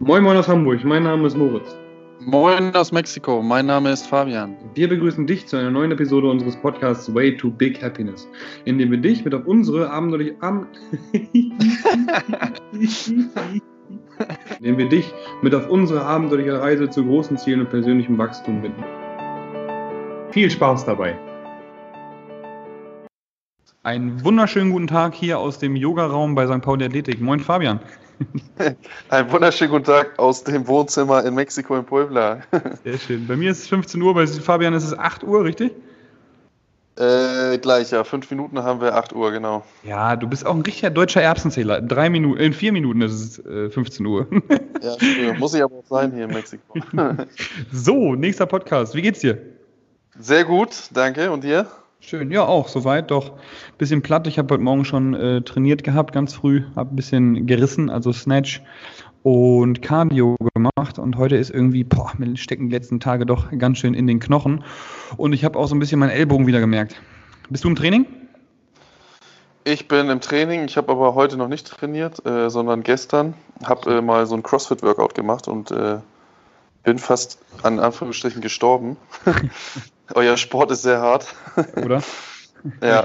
Moin Moin aus Hamburg, mein Name ist Moritz. Moin aus Mexiko, mein Name ist Fabian. Wir begrüßen dich zu einer neuen Episode unseres Podcasts Way to Big Happiness, in dem wir dich mit auf unsere abenteuerliche Am indem wir dich mit auf unsere abenteuerliche Reise zu großen Zielen und persönlichem Wachstum binden. Viel Spaß dabei! Einen wunderschönen guten Tag hier aus dem Yogaraum bei St. Pauli Athletik. Moin Fabian. Einen wunderschönen guten Tag aus dem Wohnzimmer in Mexiko in Puebla. Sehr schön. Bei mir ist es 15 Uhr, bei Fabian ist es 8 Uhr, richtig? Äh, gleich, ja. Fünf Minuten haben wir 8 Uhr, genau. Ja, du bist auch ein richtiger deutscher Erbsenzähler. In, drei Minuten, in vier Minuten ist es äh, 15 Uhr. ja, muss ich aber auch sein hier in Mexiko. so, nächster Podcast. Wie geht's dir? Sehr gut, danke. Und dir? Schön, ja, auch soweit. Doch ein bisschen platt. Ich habe heute Morgen schon äh, trainiert gehabt, ganz früh. Habe ein bisschen gerissen, also Snatch und Cardio gemacht. Und heute ist irgendwie, boah, mir stecken die letzten Tage doch ganz schön in den Knochen. Und ich habe auch so ein bisschen meinen Ellbogen wieder gemerkt. Bist du im Training? Ich bin im Training. Ich habe aber heute noch nicht trainiert, äh, sondern gestern. Habe äh, mal so ein CrossFit-Workout gemacht und äh, bin fast an Anführungsstrichen gestorben. Euer Sport ist sehr hart. Oder? ja.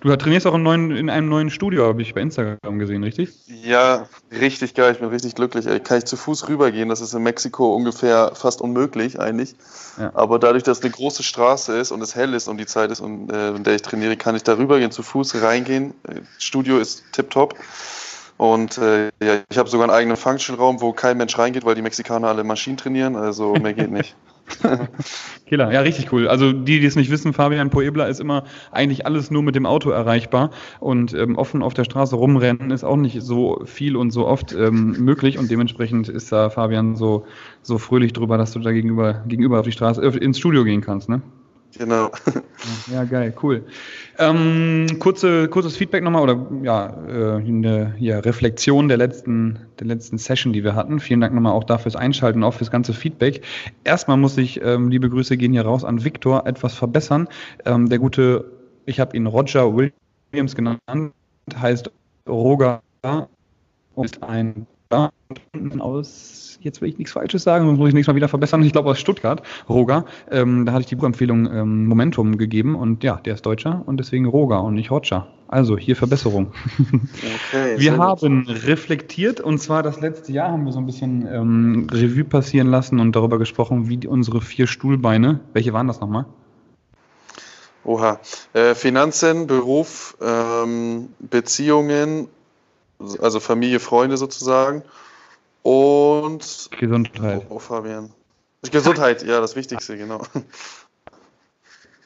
Du trainierst auch in, neuen, in einem neuen Studio, habe ich bei Instagram gesehen, richtig? Ja, richtig geil. Ich bin richtig glücklich. Ey. Kann ich zu Fuß rübergehen? Das ist in Mexiko ungefähr fast unmöglich eigentlich. Ja. Aber dadurch, dass es eine große Straße ist und es hell ist und die Zeit ist, und, äh, in der ich trainiere, kann ich da rübergehen, zu Fuß reingehen. Äh, Studio ist tipptopp. Und äh, ja, ich habe sogar einen eigenen Function-Raum, wo kein Mensch reingeht, weil die Mexikaner alle Maschinen trainieren. Also mehr geht nicht. Killer, ja, richtig cool. Also die, die es nicht wissen, Fabian Puebla ist immer eigentlich alles nur mit dem Auto erreichbar und ähm, offen auf der Straße rumrennen ist auch nicht so viel und so oft ähm, möglich und dementsprechend ist da Fabian so, so fröhlich drüber, dass du da gegenüber, gegenüber auf die Straße, äh, ins Studio gehen kannst, ne? Genau. Ja, geil, cool. Ähm, kurze, kurzes Feedback nochmal oder ja, äh, eine ja, Reflexion der letzten, der letzten Session, die wir hatten. Vielen Dank nochmal auch dafür fürs Einschalten, auch fürs ganze Feedback. Erstmal muss ich, ähm, liebe Grüße gehen hier raus an Victor, etwas verbessern. Ähm, der gute, ich habe ihn Roger Williams genannt, heißt Roger und ist ein aus, jetzt will ich nichts Falsches sagen, sonst muss ich nächstes Mal wieder verbessern. Ich glaube aus Stuttgart, Roger. Ähm, da hatte ich die Buchempfehlung ähm, Momentum gegeben und ja, der ist Deutscher und deswegen Roger und nicht Roger. Also hier Verbesserung. Okay, wir haben gut. reflektiert und zwar das letzte Jahr haben wir so ein bisschen ähm, Revue passieren lassen und darüber gesprochen, wie unsere vier Stuhlbeine, welche waren das nochmal? Oha. Äh, Finanzen, Beruf, ähm, Beziehungen also Familie, Freunde sozusagen. Und Gesundheit. Oh, Fabian. Gesundheit, ja, das Wichtigste, genau.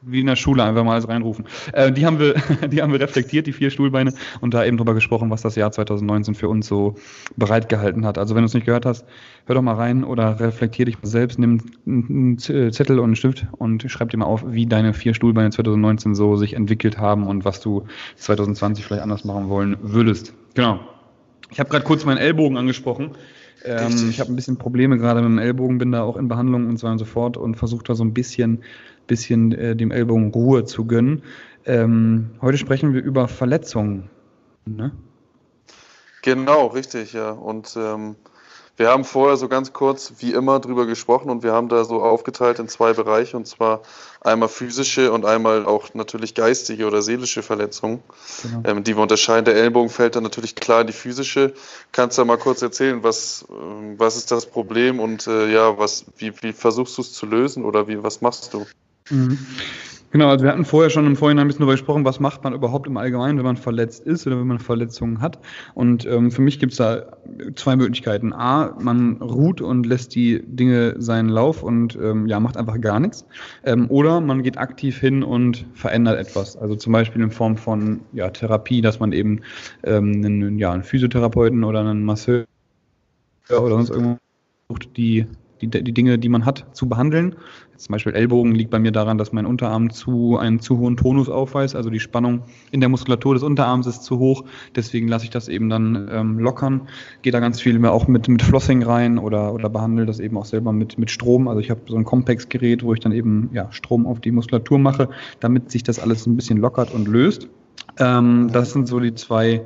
Wie in der Schule einfach mal alles reinrufen. Äh, die, haben wir, die haben wir reflektiert, die vier Stuhlbeine, und da eben drüber gesprochen, was das Jahr 2019 für uns so bereitgehalten hat. Also wenn du es nicht gehört hast, hör doch mal rein oder reflektier dich selbst, nimm einen Zettel und einen Stift und schreib dir mal auf, wie deine vier Stuhlbeine 2019 so sich entwickelt haben und was du 2020 vielleicht anders machen wollen würdest. Genau. Ich habe gerade kurz meinen Ellbogen angesprochen. Ähm, ich habe ein bisschen Probleme gerade mit dem Ellbogen, bin da auch in Behandlung und so weiter und so fort und versuche da so ein bisschen, bisschen äh, dem Ellbogen Ruhe zu gönnen. Ähm, heute sprechen wir über Verletzungen. Ne? Genau, richtig, ja. Und ähm, wir haben vorher so ganz kurz, wie immer, drüber gesprochen und wir haben da so aufgeteilt in zwei Bereiche und zwar einmal physische und einmal auch natürlich geistige oder seelische Verletzungen, genau. ähm, die wir unterscheiden. Der Ellbogen fällt dann natürlich klar in die physische. Kannst du mal kurz erzählen, was, äh, was ist das Problem und äh, ja, was, wie, wie versuchst du es zu lösen oder wie, was machst du? Mhm. Genau, also wir hatten vorher schon im Vorhinein ein bisschen darüber gesprochen, was macht man überhaupt im Allgemeinen, wenn man verletzt ist oder wenn man Verletzungen hat. Und ähm, für mich gibt es da zwei Möglichkeiten. A, man ruht und lässt die Dinge seinen Lauf und ähm, ja, macht einfach gar nichts. Ähm, oder man geht aktiv hin und verändert etwas. Also zum Beispiel in Form von ja, Therapie, dass man eben ähm, einen, ja, einen Physiotherapeuten oder einen Masseur oder sonst irgendwo sucht, die die, die Dinge, die man hat, zu behandeln. Jetzt zum Beispiel Ellbogen liegt bei mir daran, dass mein Unterarm zu einen zu hohen Tonus aufweist, also die Spannung in der Muskulatur des Unterarms ist zu hoch. Deswegen lasse ich das eben dann ähm, lockern. Gehe da ganz viel mehr auch mit, mit Flossing rein oder, oder behandle das eben auch selber mit, mit Strom. Also ich habe so ein Compex-Gerät, wo ich dann eben ja, Strom auf die Muskulatur mache, damit sich das alles ein bisschen lockert und löst. Ähm, das sind so die zwei,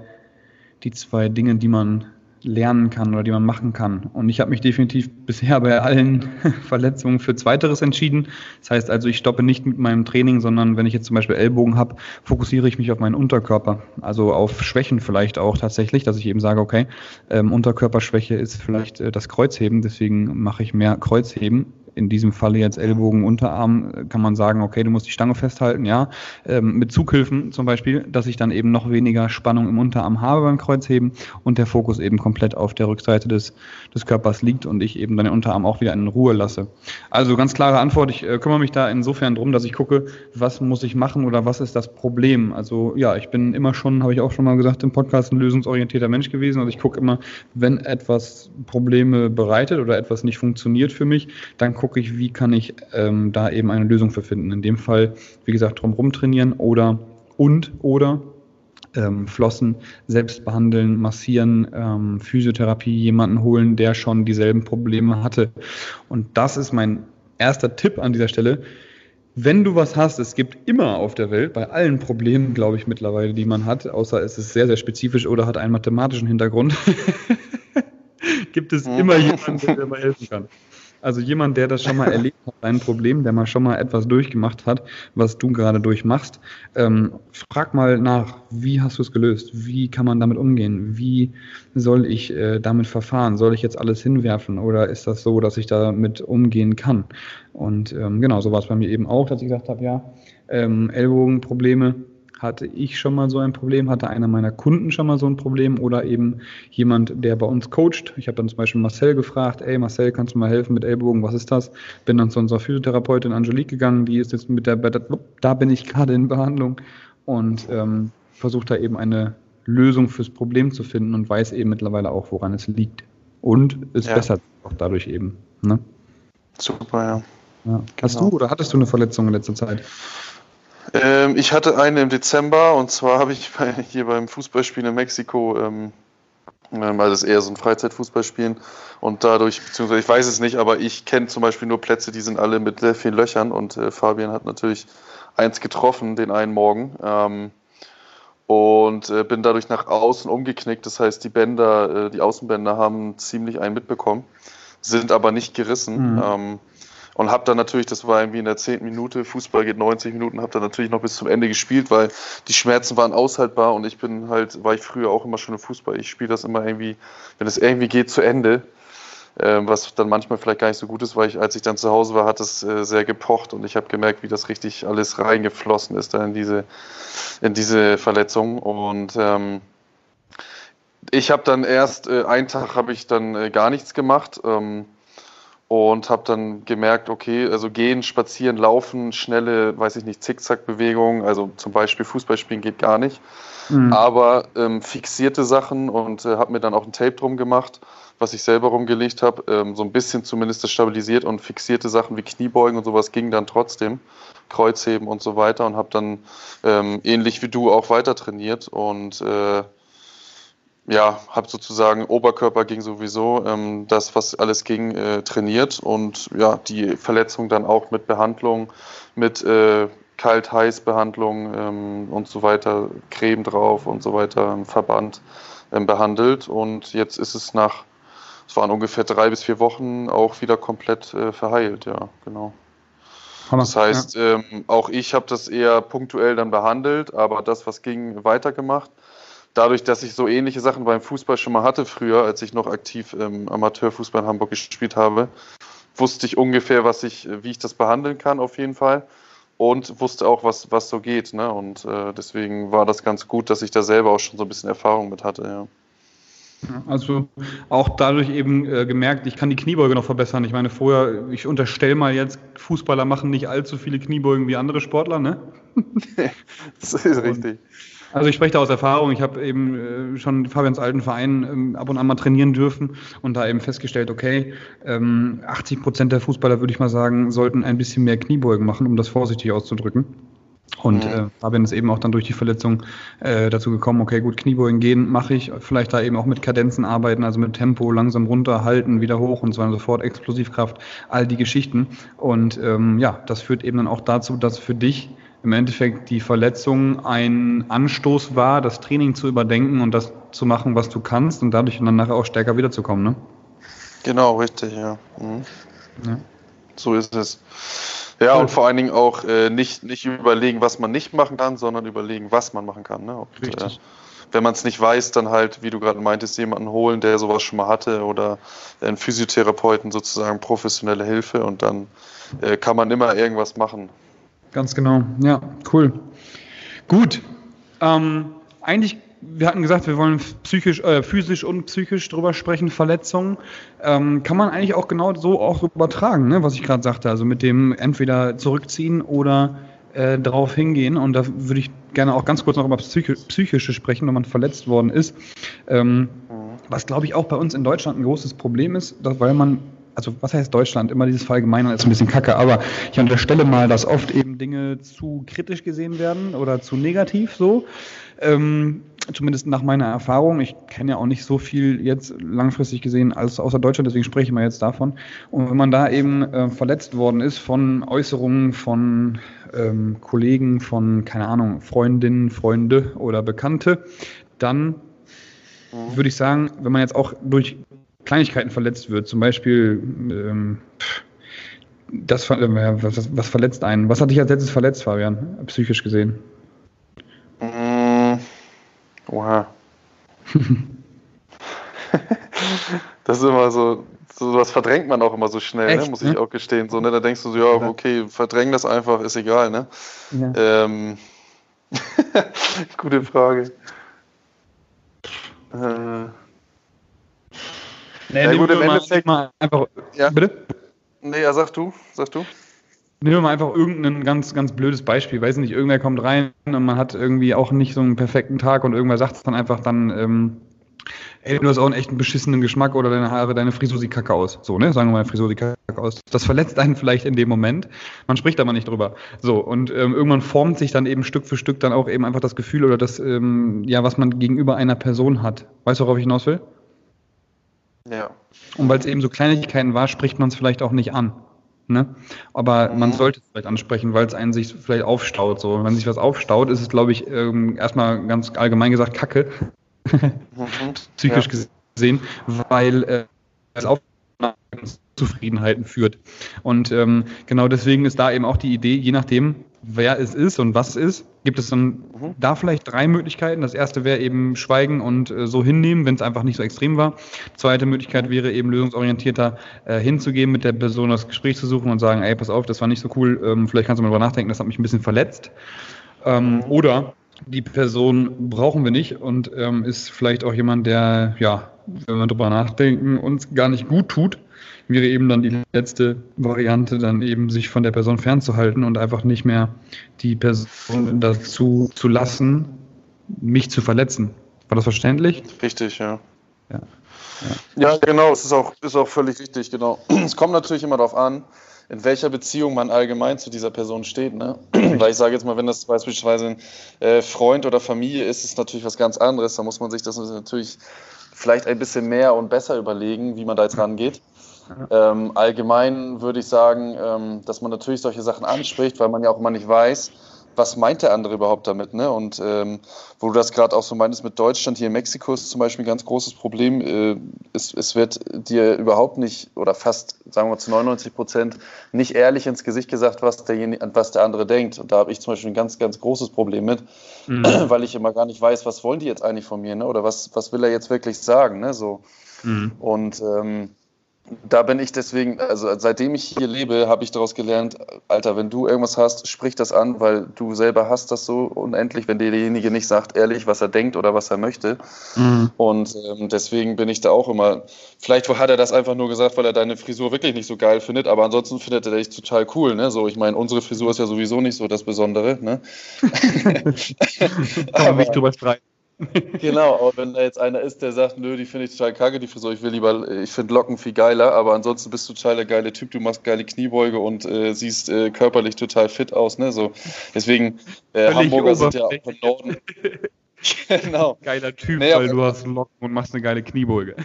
die zwei Dinge, die man lernen kann oder die man machen kann. Und ich habe mich definitiv bisher bei allen Verletzungen für Zweiteres entschieden. Das heißt also, ich stoppe nicht mit meinem Training, sondern wenn ich jetzt zum Beispiel Ellbogen habe, fokussiere ich mich auf meinen Unterkörper. Also auf Schwächen vielleicht auch tatsächlich, dass ich eben sage, okay, ähm, Unterkörperschwäche ist vielleicht äh, das Kreuzheben, deswegen mache ich mehr Kreuzheben in diesem Falle jetzt Ellbogen, Unterarm, kann man sagen, okay, du musst die Stange festhalten, ja. Ähm, mit Zughilfen zum Beispiel, dass ich dann eben noch weniger Spannung im Unterarm habe beim Kreuzheben und der Fokus eben komplett auf der Rückseite des, des Körpers liegt und ich eben dann den Unterarm auch wieder in Ruhe lasse. Also ganz klare Antwort, ich äh, kümmere mich da insofern drum, dass ich gucke, was muss ich machen oder was ist das Problem. Also ja, ich bin immer schon, habe ich auch schon mal gesagt im Podcast, ein lösungsorientierter Mensch gewesen. Also ich gucke immer, wenn etwas Probleme bereitet oder etwas nicht funktioniert für mich, dann gucke gucke ich, wie kann ich ähm, da eben eine Lösung für finden. In dem Fall, wie gesagt, drumherum trainieren oder und oder ähm, Flossen selbst behandeln, massieren, ähm, Physiotherapie, jemanden holen, der schon dieselben Probleme hatte. Und das ist mein erster Tipp an dieser Stelle. Wenn du was hast, es gibt immer auf der Welt, bei allen Problemen, glaube ich, mittlerweile, die man hat, außer es ist sehr, sehr spezifisch oder hat einen mathematischen Hintergrund, gibt es immer jemanden, der dir mal helfen kann. Also jemand, der das schon mal erlebt hat, ein Problem, der mal schon mal etwas durchgemacht hat, was du gerade durchmachst, ähm, frag mal nach, wie hast du es gelöst? Wie kann man damit umgehen? Wie soll ich äh, damit verfahren? Soll ich jetzt alles hinwerfen oder ist das so, dass ich damit umgehen kann? Und ähm, genau, so war es bei mir eben auch, dass ich gesagt habe, ja, ähm, Ellbogenprobleme, hatte ich schon mal so ein Problem, hatte einer meiner Kunden schon mal so ein Problem oder eben jemand, der bei uns coacht. Ich habe dann zum Beispiel Marcel gefragt, ey Marcel, kannst du mal helfen mit Ellbogen, was ist das? Bin dann zu unserer Physiotherapeutin Angelique gegangen, die ist jetzt mit der, da bin ich gerade in Behandlung und ähm, versucht da eben eine Lösung fürs Problem zu finden und weiß eben mittlerweile auch, woran es liegt. Und es ja. bessert auch dadurch eben. Ne? Super, ja. ja. Hast genau. du oder hattest du eine Verletzung in letzter Zeit? Ähm, ich hatte eine im Dezember und zwar habe ich bei, hier beim Fußballspielen in Mexiko, ähm, ähm, also das ist eher so ein Freizeitfußballspielen und dadurch, beziehungsweise ich weiß es nicht, aber ich kenne zum Beispiel nur Plätze, die sind alle mit sehr vielen Löchern und äh, Fabian hat natürlich eins getroffen den einen Morgen. Ähm, und äh, bin dadurch nach außen umgeknickt. Das heißt, die Bänder, äh, die Außenbänder haben ziemlich einen mitbekommen, sind aber nicht gerissen. Mhm. Ähm, und habe dann natürlich, das war irgendwie in der zehnten Minute, Fußball geht 90 Minuten, habe dann natürlich noch bis zum Ende gespielt, weil die Schmerzen waren aushaltbar und ich bin halt, war ich früher auch immer schon im Fußball. Ich spiele das immer irgendwie, wenn es irgendwie geht, zu Ende. Ähm, was dann manchmal vielleicht gar nicht so gut ist, weil ich, als ich dann zu Hause war, hat es äh, sehr gepocht und ich habe gemerkt, wie das richtig alles reingeflossen ist da in diese, in diese Verletzung. Und ähm, ich habe dann erst, äh, einen Tag habe ich dann äh, gar nichts gemacht. Ähm, und habe dann gemerkt, okay, also gehen, spazieren, laufen, schnelle, weiß ich nicht, Zickzack-Bewegungen, also zum Beispiel Fußball spielen geht gar nicht, mhm. aber ähm, fixierte Sachen und äh, habe mir dann auch ein Tape drum gemacht, was ich selber rumgelegt habe, ähm, so ein bisschen zumindest das stabilisiert und fixierte Sachen wie Kniebeugen und sowas ging dann trotzdem, Kreuzheben und so weiter und habe dann ähm, ähnlich wie du auch weiter trainiert und äh, ja, habe sozusagen Oberkörper ging sowieso, ähm, das, was alles ging, äh, trainiert und ja, die Verletzung dann auch mit Behandlung, mit äh, Kalt-Heiß-Behandlung ähm, und so weiter, Creme drauf und so weiter, Verband ähm, behandelt. Und jetzt ist es nach, es waren ungefähr drei bis vier Wochen auch wieder komplett äh, verheilt, ja, genau. Das heißt, ja. ähm, auch ich habe das eher punktuell dann behandelt, aber das, was ging, weitergemacht dadurch, dass ich so ähnliche Sachen beim Fußball schon mal hatte früher, als ich noch aktiv im Amateurfußball in Hamburg gespielt habe, wusste ich ungefähr, was ich, wie ich das behandeln kann auf jeden Fall und wusste auch, was, was so geht. Ne? Und äh, deswegen war das ganz gut, dass ich da selber auch schon so ein bisschen Erfahrung mit hatte. Ja. Also auch dadurch eben äh, gemerkt, ich kann die Kniebeuge noch verbessern. Ich meine, vorher, ich unterstelle mal jetzt, Fußballer machen nicht allzu viele Kniebeugen wie andere Sportler, ne? das ist richtig. Also ich spreche da aus Erfahrung. Ich habe eben äh, schon Fabians alten Verein ähm, ab und an mal trainieren dürfen und da eben festgestellt, okay, ähm, 80 Prozent der Fußballer, würde ich mal sagen, sollten ein bisschen mehr Kniebeugen machen, um das vorsichtig auszudrücken. Und mhm. äh, Fabian ist eben auch dann durch die Verletzung äh, dazu gekommen, okay, gut, Kniebeugen gehen mache ich, vielleicht da eben auch mit Kadenzen arbeiten, also mit Tempo, langsam runter, halten, wieder hoch und so weiter und so fort, Explosivkraft, all die Geschichten. Und ähm, ja, das führt eben dann auch dazu, dass für dich im Endeffekt die Verletzung ein Anstoß war, das Training zu überdenken und das zu machen, was du kannst und dadurch dann nachher auch stärker wiederzukommen, ne? Genau, richtig, ja. Mhm. ja. So ist es. Ja, und vor allen Dingen auch äh, nicht, nicht überlegen, was man nicht machen kann, sondern überlegen, was man machen kann. Ne? Und, Richtig. Äh, wenn man es nicht weiß, dann halt, wie du gerade meintest, jemanden holen, der sowas schon mal hatte oder einen Physiotherapeuten sozusagen professionelle Hilfe und dann äh, kann man immer irgendwas machen. Ganz genau, ja, cool. Gut. Ähm, eigentlich wir hatten gesagt, wir wollen psychisch, äh, physisch und psychisch drüber sprechen, Verletzungen. Ähm, kann man eigentlich auch genau so auch übertragen, ne, was ich gerade sagte. Also mit dem entweder zurückziehen oder äh, darauf hingehen. Und da würde ich gerne auch ganz kurz noch über Psychi psychische sprechen, wenn man verletzt worden ist. Ähm, was glaube ich auch bei uns in Deutschland ein großes Problem ist, dass, weil man also was heißt Deutschland? Immer dieses Verallgemeinern ist ein bisschen kacke, aber ich unterstelle mal, dass oft eben Dinge zu kritisch gesehen werden oder zu negativ so. Ähm, zumindest nach meiner Erfahrung. Ich kenne ja auch nicht so viel jetzt langfristig gesehen als außer Deutschland, deswegen spreche ich mal jetzt davon. Und wenn man da eben äh, verletzt worden ist von Äußerungen von ähm, Kollegen, von, keine Ahnung, Freundinnen, Freunde oder Bekannte, dann mhm. würde ich sagen, wenn man jetzt auch durch Kleinigkeiten verletzt wird, zum Beispiel ähm, das, äh, was, was verletzt einen? Was hat dich als letztes verletzt, Fabian, psychisch gesehen? Oha. das ist immer so, so was verdrängt man auch immer so schnell, ne? Echt, ne? muss ich auch gestehen. So, ne? Da denkst du so, ja, okay, verdräng das einfach, ist egal, ne? Ja. Ähm, gute Frage. Äh, nee, ja, gut, im Endeffekt. Mal einfach, ja. Bitte? Nee, ja, sag du, sag du. Nehmen wir mal einfach irgendein ganz, ganz blödes Beispiel. Weiß nicht, irgendwer kommt rein und man hat irgendwie auch nicht so einen perfekten Tag und irgendwer sagt es dann einfach dann, ähm, ey, du hast auch einen echt beschissenen Geschmack oder deine Haare, deine Frisur sieht kacke aus. So, ne? Sagen wir mal, Frisur sieht kacke aus. Das verletzt einen vielleicht in dem Moment. Man spricht aber nicht drüber. So, und ähm, irgendwann formt sich dann eben Stück für Stück dann auch eben einfach das Gefühl oder das, ähm, ja, was man gegenüber einer Person hat. Weißt du, worauf ich hinaus will? Ja. Und weil es eben so Kleinigkeiten war, spricht man es vielleicht auch nicht an. Ne? Aber man sollte es vielleicht ansprechen, weil es einen sich vielleicht aufstaut. So. Wenn sich was aufstaut, ist es, glaube ich, ähm, erstmal ganz allgemein gesagt Kacke. Mhm. Psychisch ja. gesehen, weil äh, es auf Zufriedenheiten führt. Und ähm, genau deswegen ist da eben auch die Idee, je nachdem, wer es ist und was es ist, gibt es dann mhm. da vielleicht drei Möglichkeiten. Das erste wäre eben schweigen und äh, so hinnehmen, wenn es einfach nicht so extrem war. Zweite Möglichkeit mhm. wäre eben lösungsorientierter äh, hinzugehen, mit der Person das Gespräch zu suchen und sagen, ey, pass auf, das war nicht so cool, ähm, vielleicht kannst du mal drüber nachdenken, das hat mich ein bisschen verletzt. Ähm, mhm. Oder die Person brauchen wir nicht und ähm, ist vielleicht auch jemand, der, ja, wenn wir drüber nachdenken, uns gar nicht gut tut wäre eben dann die letzte Variante, dann eben sich von der Person fernzuhalten und einfach nicht mehr die Person dazu zu lassen, mich zu verletzen. War das verständlich? Richtig, ja. Ja, ja. ja genau, es ist auch, ist auch völlig richtig, genau. Es kommt natürlich immer darauf an, in welcher Beziehung man allgemein zu dieser Person steht. Ne? Weil ich sage jetzt mal, wenn das beispielsweise ein äh, Freund oder Familie ist, ist es natürlich was ganz anderes. Da muss man sich das natürlich vielleicht ein bisschen mehr und besser überlegen, wie man da jetzt rangeht. Ähm, allgemein würde ich sagen, ähm, dass man natürlich solche Sachen anspricht, weil man ja auch immer nicht weiß, was meint der andere überhaupt damit. Ne? Und ähm, wo du das gerade auch so meintest mit Deutschland, hier in Mexiko ist zum Beispiel ein ganz großes Problem. Äh, es, es wird dir überhaupt nicht oder fast, sagen wir zu 99 Prozent, nicht ehrlich ins Gesicht gesagt, was, derjenige, was der andere denkt. Und da habe ich zum Beispiel ein ganz, ganz großes Problem mit, mhm. weil ich immer gar nicht weiß, was wollen die jetzt eigentlich von mir ne? oder was, was will er jetzt wirklich sagen. Ne? So. Mhm. Und ähm, da bin ich deswegen, also seitdem ich hier lebe, habe ich daraus gelernt, Alter, wenn du irgendwas hast, sprich das an, weil du selber hast das so unendlich, wenn dir derjenige nicht sagt, ehrlich, was er denkt oder was er möchte. Mhm. Und ähm, deswegen bin ich da auch immer, vielleicht hat er das einfach nur gesagt, weil er deine Frisur wirklich nicht so geil findet, aber ansonsten findet er dich total cool, ne? So, ich meine, unsere Frisur ist ja sowieso nicht so das Besondere, ne? Kann man nicht drüber streiten. Genau, aber wenn da jetzt einer ist, der sagt, nö, die finde ich total kacke, die Frisur, ich will lieber, ich finde Locken viel geiler, aber ansonsten bist du total der geile Typ, du machst geile Kniebeuge und äh, siehst äh, körperlich total fit aus, ne? So, deswegen, äh, Hamburger sind ja auch im Norden. genau. Geiler Typ, nee, weil du hast Locken und machst eine geile Kniebeuge.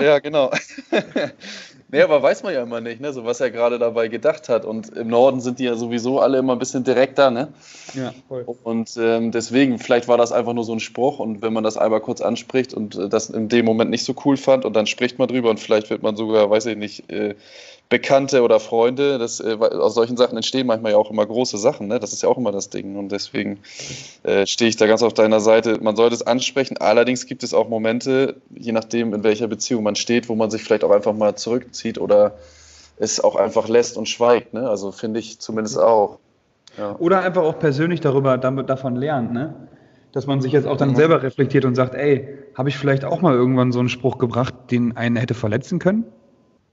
ja, genau. nee, aber weiß man ja immer nicht, ne? so was er gerade dabei gedacht hat. Und im Norden sind die ja sowieso alle immer ein bisschen direkter. Ne? Ja, voll. Und ähm, deswegen, vielleicht war das einfach nur so ein Spruch. Und wenn man das einmal kurz anspricht und äh, das in dem Moment nicht so cool fand und dann spricht man drüber und vielleicht wird man sogar, weiß ich nicht, äh, Bekannte oder Freunde. Das, äh, aus solchen Sachen entstehen manchmal ja auch immer große Sachen. Ne? Das ist ja auch immer das Ding. Und deswegen äh, stehe ich da ganz auf deiner Seite. Man sollte es ansprechen. Allerdings gibt es auch Momente, je nachdem, in welcher Beziehung man steht, wo man sich vielleicht auch einfach mal zurückzieht oder es auch einfach lässt und schweigt. Ne? Also finde ich zumindest auch. Ja. Oder einfach auch persönlich darüber, damit, davon lernt. Ne? dass man sich jetzt auch dann mhm. selber reflektiert und sagt, ey, habe ich vielleicht auch mal irgendwann so einen Spruch gebracht, den einen hätte verletzen können?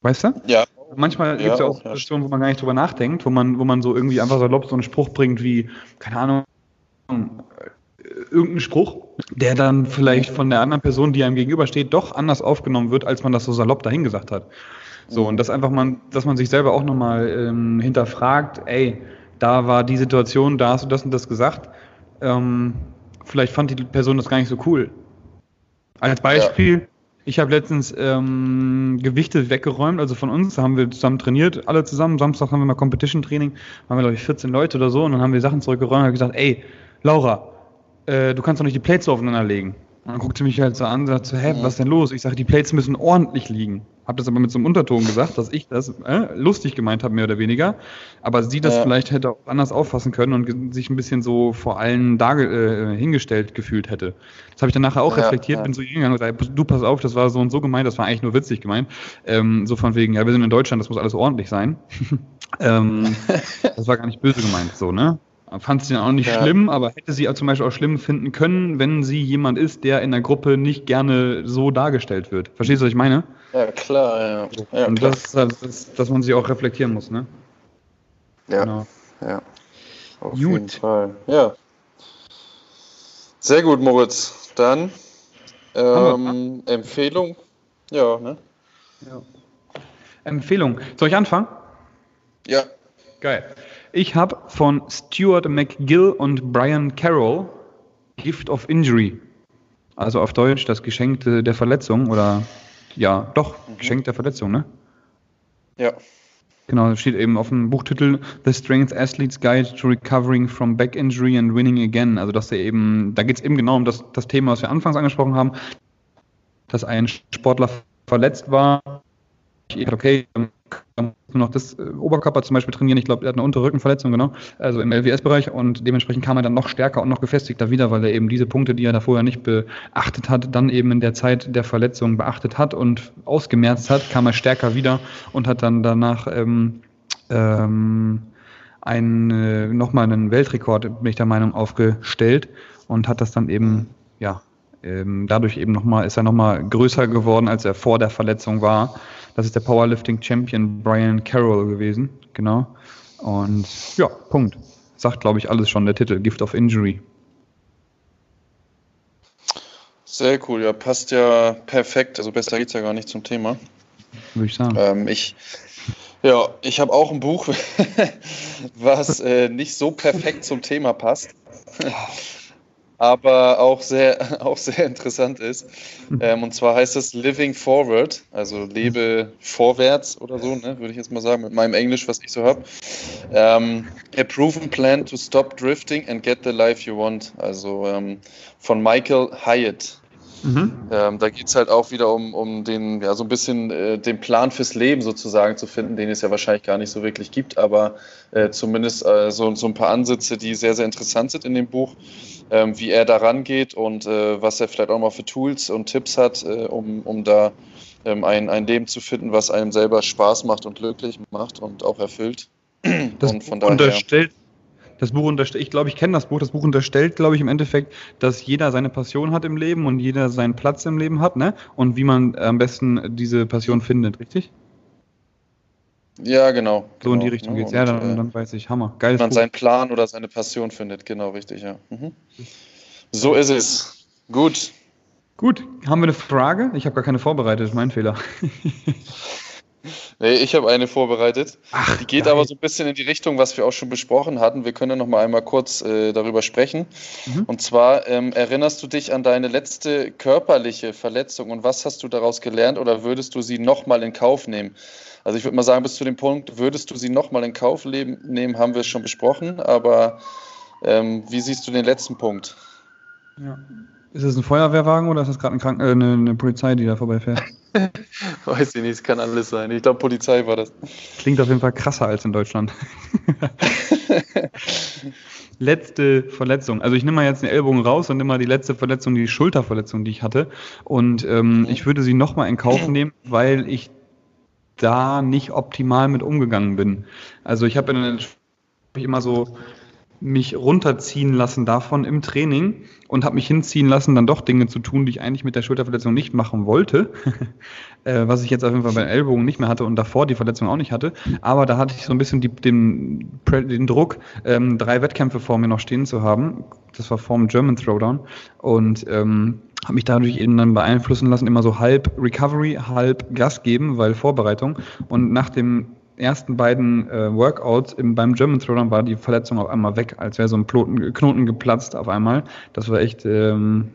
Weißt du? Ja, manchmal gibt es ja auch Situationen, wo man gar nicht drüber nachdenkt, wo man, wo man so irgendwie einfach salopp so einen Spruch bringt wie, keine Ahnung, irgendeinen Spruch, der dann vielleicht von der anderen Person, die einem gegenübersteht, doch anders aufgenommen wird, als man das so salopp dahingesagt hat. So, und das einfach man, dass man sich selber auch nochmal ähm, hinterfragt, ey, da war die Situation, da hast du das und das gesagt. Ähm, vielleicht fand die Person das gar nicht so cool. Als Beispiel, ich habe letztens ähm, Gewichte weggeräumt, also von uns, da haben wir zusammen trainiert, alle zusammen. Samstag haben wir mal Competition-Training, waren wir, glaube ich, 14 Leute oder so, und dann haben wir Sachen zurückgeräumt und habe gesagt, ey, Laura, äh, du kannst doch nicht die Plates so aufeinander legen. Und dann guckte mich halt so an und sagte so, hä, was denn los? Ich sage, die Plates müssen ordentlich liegen. Hab das aber mit so einem Unterton gesagt, dass ich das äh, lustig gemeint habe, mehr oder weniger. Aber sie das ja. vielleicht hätte auch anders auffassen können und sich ein bisschen so vor allen da äh, hingestellt gefühlt hätte. Das habe ich dann nachher auch ja, reflektiert, ja. bin so hingegangen und gesagt, du pass auf, das war so und so gemeint, das war eigentlich nur witzig gemeint. Ähm, so von wegen, ja, wir sind in Deutschland, das muss alles ordentlich sein. ähm, das war gar nicht böse gemeint, so, ne? Fand sie dann auch nicht ja. schlimm, aber hätte sie zum Beispiel auch schlimm finden können, wenn sie jemand ist, der in der Gruppe nicht gerne so dargestellt wird. Verstehst du, was ich meine? Ja, klar, ja. ja Und klar. Das, das ist, dass man sich auch reflektieren muss, ne? Ja. Genau. Ja. Auf gut. jeden Fall. Ja. Sehr gut, Moritz. Dann ähm, Empfehlung. Ja, ne? Ja. Empfehlung. Soll ich anfangen? Ja. Geil. Ich habe von Stuart McGill und Brian Carroll Gift of Injury. Also auf Deutsch das Geschenk der Verletzung oder ja, doch, mhm. Geschenk der Verletzung, ne? Ja. Genau, steht eben auf dem Buchtitel The Strength Athlete's Guide to Recovering from Back Injury and Winning Again. Also dass er eben, da geht es eben genau um das, das Thema, was wir anfangs angesprochen haben, dass ein Sportler verletzt war. Okay, nur noch das äh, Oberkörper zum Beispiel trainieren. Ich glaube, er hat eine untere Rückenverletzung, genau, also im LWS-Bereich und dementsprechend kam er dann noch stärker und noch gefestigter wieder, weil er eben diese Punkte, die er da vorher nicht beachtet hat, dann eben in der Zeit der Verletzung beachtet hat und ausgemerzt hat, kam er stärker wieder und hat dann danach ähm, ähm, einen, nochmal einen Weltrekord, bin ich der Meinung, aufgestellt und hat das dann eben, ja, ähm, dadurch eben nochmal, ist er nochmal größer geworden, als er vor der Verletzung war. Das ist der Powerlifting Champion Brian Carroll gewesen, genau. Und ja, Punkt. Sagt, glaube ich, alles schon der Titel, Gift of Injury. Sehr cool, ja, passt ja perfekt. Also besser geht es ja gar nicht zum Thema. Würde ich sagen. Ähm, ich, ja, ich habe auch ein Buch, was äh, nicht so perfekt zum Thema passt aber auch sehr, auch sehr interessant ist. Ähm, und zwar heißt es Living Forward, also lebe vorwärts oder so, ne, würde ich jetzt mal sagen, mit meinem Englisch, was ich so habe. Ähm, a proven plan to stop drifting and get the life you want. Also ähm, von Michael Hyatt. Mhm. Ähm, da geht es halt auch wieder um, um den, ja, so ein bisschen äh, den Plan fürs Leben sozusagen zu finden, den es ja wahrscheinlich gar nicht so wirklich gibt, aber äh, zumindest äh, so, so ein paar Ansätze, die sehr, sehr interessant sind in dem Buch ähm, wie er da rangeht und äh, was er vielleicht auch mal für Tools und Tipps hat, äh, um, um da ähm, ein, ein Leben zu finden, was einem selber Spaß macht und glücklich macht und auch erfüllt. Das und von daher, unterstellt, das Buch unterstellt, ich glaube, ich kenne das Buch, das Buch unterstellt, glaube ich, im Endeffekt, dass jeder seine Passion hat im Leben und jeder seinen Platz im Leben hat, ne? Und wie man am besten diese Passion findet, richtig? Ja, genau. So genau, in die genau, Richtung ne? geht's. Ja, dann, äh, dann, weiß ich, Hammer. Geil. Man Buch. seinen Plan oder seine Passion findet, genau, richtig, ja. Mhm. So ist es. Gut. Gut, haben wir eine Frage? Ich habe gar keine vorbereitet, mein Fehler. Nee, ich habe eine vorbereitet. Ach, die geht geil. aber so ein bisschen in die Richtung, was wir auch schon besprochen hatten. Wir können noch mal einmal kurz äh, darüber sprechen. Mhm. Und zwar ähm, erinnerst du dich an deine letzte körperliche Verletzung und was hast du daraus gelernt oder würdest du sie noch mal in Kauf nehmen? Also ich würde mal sagen, bis zu dem Punkt, würdest du sie noch mal in Kauf nehmen, haben wir schon besprochen. Aber ähm, wie siehst du den letzten Punkt? Ja. Ist es ein Feuerwehrwagen oder ist das gerade ein äh, eine, eine Polizei, die da vorbeifährt? Weiß ich nicht, es kann alles sein. Ich glaube, Polizei war das. Klingt auf jeden Fall krasser als in Deutschland. letzte Verletzung. Also ich nehme mal jetzt den Ellbogen raus und nehme mal die letzte Verletzung, die Schulterverletzung, die ich hatte. Und ähm, mhm. ich würde sie nochmal in Kauf nehmen, weil ich da nicht optimal mit umgegangen bin. Also ich habe immer so mich runterziehen lassen davon im Training und habe mich hinziehen lassen, dann doch Dinge zu tun, die ich eigentlich mit der Schulterverletzung nicht machen wollte, äh, was ich jetzt auf jeden Fall bei den Ellbogen nicht mehr hatte und davor die Verletzung auch nicht hatte. Aber da hatte ich so ein bisschen die, den, den Druck, ähm, drei Wettkämpfe vor mir noch stehen zu haben. Das war vorm German Throwdown und ähm, habe mich dadurch eben dann beeinflussen lassen, immer so halb Recovery, halb Gas geben, weil Vorbereitung. Und nach dem ersten beiden äh, Workouts im, beim German Throwdown war die Verletzung auf einmal weg, als wäre so ein Ploten, Knoten geplatzt auf einmal. Das war echt ähm,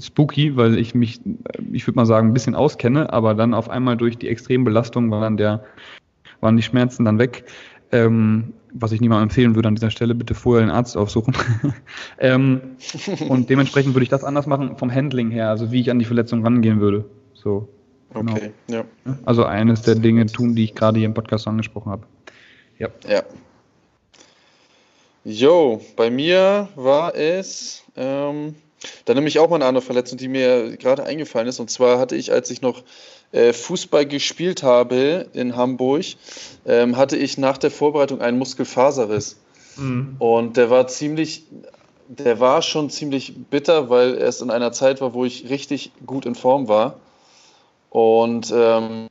spooky, weil ich mich, ich würde mal sagen, ein bisschen auskenne, aber dann auf einmal durch die Extrembelastung waren, der, waren die Schmerzen dann weg. Ähm, was ich niemandem empfehlen würde an dieser Stelle, bitte vorher den Arzt aufsuchen. ähm, und dementsprechend würde ich das anders machen vom Handling her, also wie ich an die Verletzung rangehen würde. So. Genau. Okay, ja. Also eines der Dinge tun, die ich gerade hier im Podcast angesprochen habe. Ja. Ja. Jo, bei mir war es, ähm, da nehme ich auch mal eine andere Verletzung, die mir gerade eingefallen ist. Und zwar hatte ich, als ich noch äh, Fußball gespielt habe in Hamburg, ähm, hatte ich nach der Vorbereitung einen Muskelfaserriss. Mhm. Und der war ziemlich, der war schon ziemlich bitter, weil es in einer Zeit war, wo ich richtig gut in Form war. Und ähm,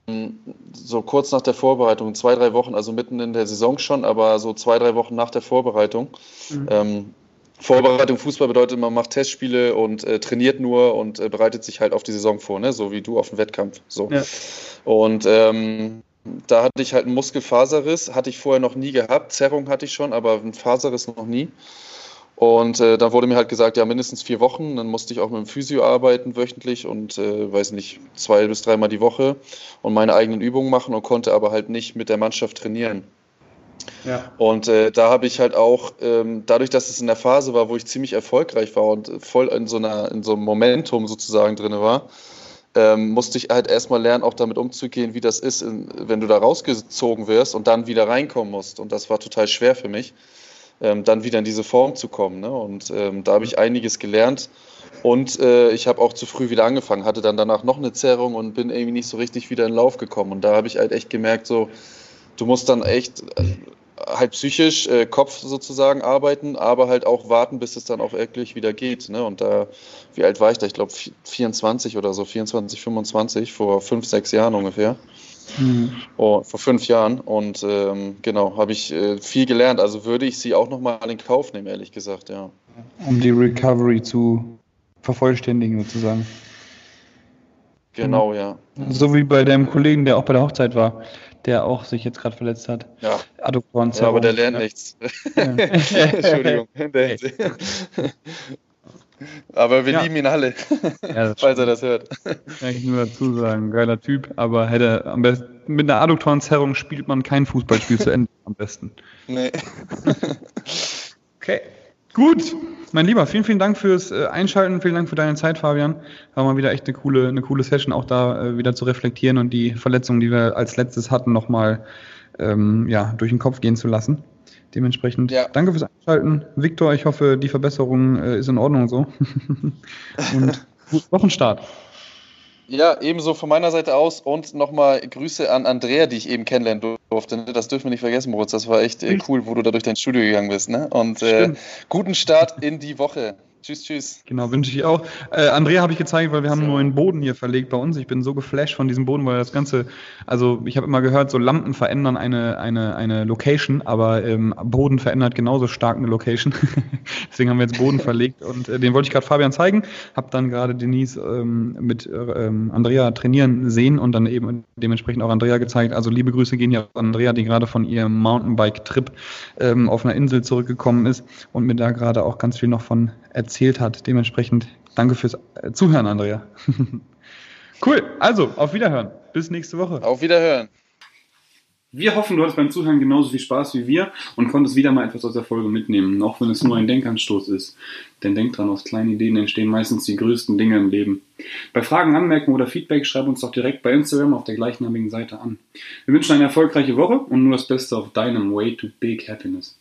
so kurz nach der Vorbereitung, zwei, drei Wochen, also mitten in der Saison schon, aber so zwei, drei Wochen nach der Vorbereitung. Mhm. Ähm, Vorbereitung Fußball bedeutet, man macht Testspiele und äh, trainiert nur und äh, bereitet sich halt auf die Saison vor, ne? so wie du auf den Wettkampf. So. Ja. Und ähm, da hatte ich halt einen Muskelfaserriss, hatte ich vorher noch nie gehabt. Zerrung hatte ich schon, aber einen Faserriss noch nie. Und äh, dann wurde mir halt gesagt, ja, mindestens vier Wochen. Dann musste ich auch mit dem Physio arbeiten wöchentlich und, äh, weiß nicht, zwei bis dreimal die Woche und meine eigenen Übungen machen und konnte aber halt nicht mit der Mannschaft trainieren. Ja. Und äh, da habe ich halt auch, ähm, dadurch, dass es in der Phase war, wo ich ziemlich erfolgreich war und voll in so, einer, in so einem Momentum sozusagen drin war, ähm, musste ich halt erstmal lernen, auch damit umzugehen, wie das ist, in, wenn du da rausgezogen wirst und dann wieder reinkommen musst. Und das war total schwer für mich ähm, dann wieder in diese Form zu kommen. Ne? Und ähm, da habe ich einiges gelernt. Und äh, ich habe auch zu früh wieder angefangen, hatte dann danach noch eine Zerrung und bin irgendwie nicht so richtig wieder in Lauf gekommen. Und da habe ich halt echt gemerkt, so, du musst dann echt äh, halt psychisch, äh, Kopf sozusagen arbeiten, aber halt auch warten, bis es dann auch wirklich wieder geht. Ne? Und da, wie alt war ich da? Ich glaube 24 oder so, 24, 25, vor fünf, sechs Jahren ungefähr. Mhm. Oh, vor fünf Jahren. Und ähm, genau, habe ich äh, viel gelernt. Also würde ich sie auch nochmal in Kauf nehmen, ehrlich gesagt, ja. Um die Recovery zu vervollständigen, sozusagen. Genau, ja. So wie bei deinem Kollegen, der auch bei der Hochzeit war, der auch sich jetzt gerade verletzt hat. Ja. ja, aber der lernt ja. nichts. Ja. Entschuldigung. Aber wir ja. lieben ihn alle, ja, falls er das hört. Kann ich nur dazu sagen, geiler Typ, aber hätte am besten mit einer Adduktorenzerrung spielt man kein Fußballspiel zu Ende am besten. Nee. okay. Gut, mein Lieber, vielen, vielen Dank fürs äh, Einschalten, vielen Dank für deine Zeit, Fabian. War mal wieder echt eine coole, eine coole Session, auch da äh, wieder zu reflektieren und die Verletzungen, die wir als letztes hatten, nochmal ähm, ja, durch den Kopf gehen zu lassen. Dementsprechend ja. danke fürs Einschalten. Viktor, ich hoffe, die Verbesserung äh, ist in Ordnung so. und guten Wochenstart. Ja, ebenso von meiner Seite aus und nochmal Grüße an Andrea, die ich eben kennenlernen durfte. Ne? Das dürfen wir nicht vergessen, Moritz. Das war echt äh, cool, wo du da durch dein Studio gegangen bist. Ne? Und äh, guten Start in die Woche. Tschüss, tschüss. Genau, wünsche ich auch. Äh, Andrea habe ich gezeigt, weil wir haben so. einen neuen Boden hier verlegt bei uns. Ich bin so geflasht von diesem Boden, weil das Ganze, also ich habe immer gehört, so Lampen verändern eine, eine, eine Location, aber ähm, Boden verändert genauso stark eine Location. Deswegen haben wir jetzt Boden verlegt und äh, den wollte ich gerade Fabian zeigen. Habe dann gerade Denise ähm, mit äh, Andrea trainieren sehen und dann eben dementsprechend auch Andrea gezeigt. Also liebe Grüße gehen hier an Andrea, die gerade von ihrem Mountainbike-Trip ähm, auf einer Insel zurückgekommen ist und mir da gerade auch ganz viel noch von erzählt hat. Dementsprechend danke fürs äh, Zuhören, Andrea. cool, also auf Wiederhören. Bis nächste Woche. Auf Wiederhören. Wir hoffen, du hattest beim Zuhören genauso viel Spaß wie wir und konntest wieder mal etwas aus der Folge mitnehmen, auch wenn es nur ein Denkanstoß ist. Denn denk dran, aus kleinen Ideen entstehen meistens die größten Dinge im Leben. Bei Fragen, Anmerkungen oder Feedback schreib uns doch direkt bei Instagram auf der gleichnamigen Seite an. Wir wünschen eine erfolgreiche Woche und nur das Beste auf deinem Way to Big Happiness.